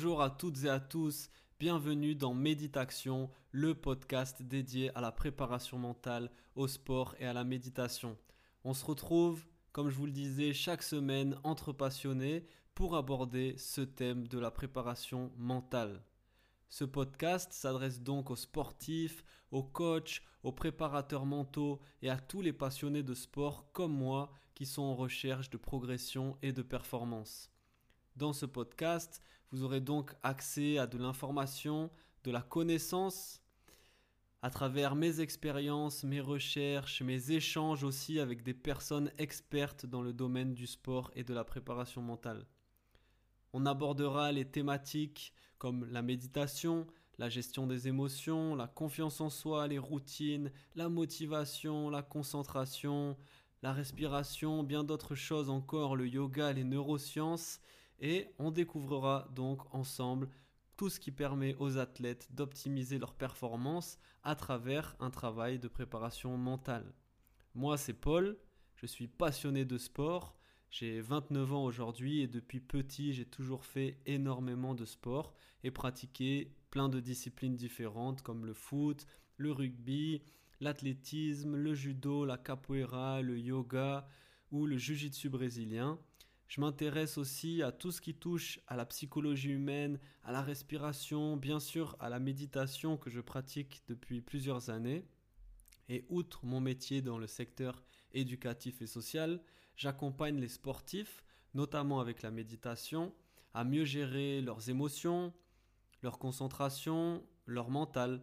Bonjour à toutes et à tous, bienvenue dans Méditation, le podcast dédié à la préparation mentale, au sport et à la méditation. On se retrouve, comme je vous le disais, chaque semaine entre passionnés pour aborder ce thème de la préparation mentale. Ce podcast s'adresse donc aux sportifs, aux coachs, aux préparateurs mentaux et à tous les passionnés de sport comme moi qui sont en recherche de progression et de performance. Dans ce podcast, vous aurez donc accès à de l'information, de la connaissance, à travers mes expériences, mes recherches, mes échanges aussi avec des personnes expertes dans le domaine du sport et de la préparation mentale. On abordera les thématiques comme la méditation, la gestion des émotions, la confiance en soi, les routines, la motivation, la concentration, la respiration, bien d'autres choses encore, le yoga, les neurosciences, et on découvrira donc ensemble tout ce qui permet aux athlètes d'optimiser leur performance à travers un travail de préparation mentale. Moi, c'est Paul, je suis passionné de sport, j'ai 29 ans aujourd'hui et depuis petit, j'ai toujours fait énormément de sport et pratiqué plein de disciplines différentes comme le foot, le rugby, l'athlétisme, le judo, la capoeira, le yoga ou le jiu-jitsu brésilien. Je m'intéresse aussi à tout ce qui touche à la psychologie humaine, à la respiration, bien sûr à la méditation que je pratique depuis plusieurs années. Et outre mon métier dans le secteur éducatif et social, j'accompagne les sportifs, notamment avec la méditation, à mieux gérer leurs émotions, leur concentration, leur mental.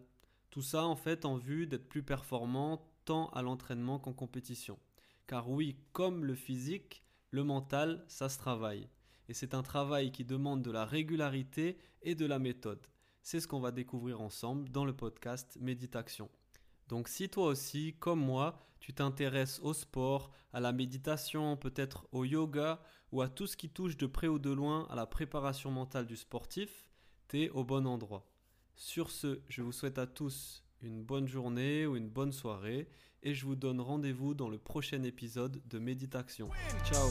Tout ça en fait en vue d'être plus performant tant à l'entraînement qu'en compétition. Car oui, comme le physique, le mental, ça se travaille. Et c'est un travail qui demande de la régularité et de la méthode. C'est ce qu'on va découvrir ensemble dans le podcast Méditation. Donc si toi aussi, comme moi, tu t'intéresses au sport, à la méditation, peut-être au yoga ou à tout ce qui touche de près ou de loin à la préparation mentale du sportif, t'es au bon endroit. Sur ce, je vous souhaite à tous une bonne journée ou une bonne soirée et je vous donne rendez-vous dans le prochain épisode de Méditation. Ciao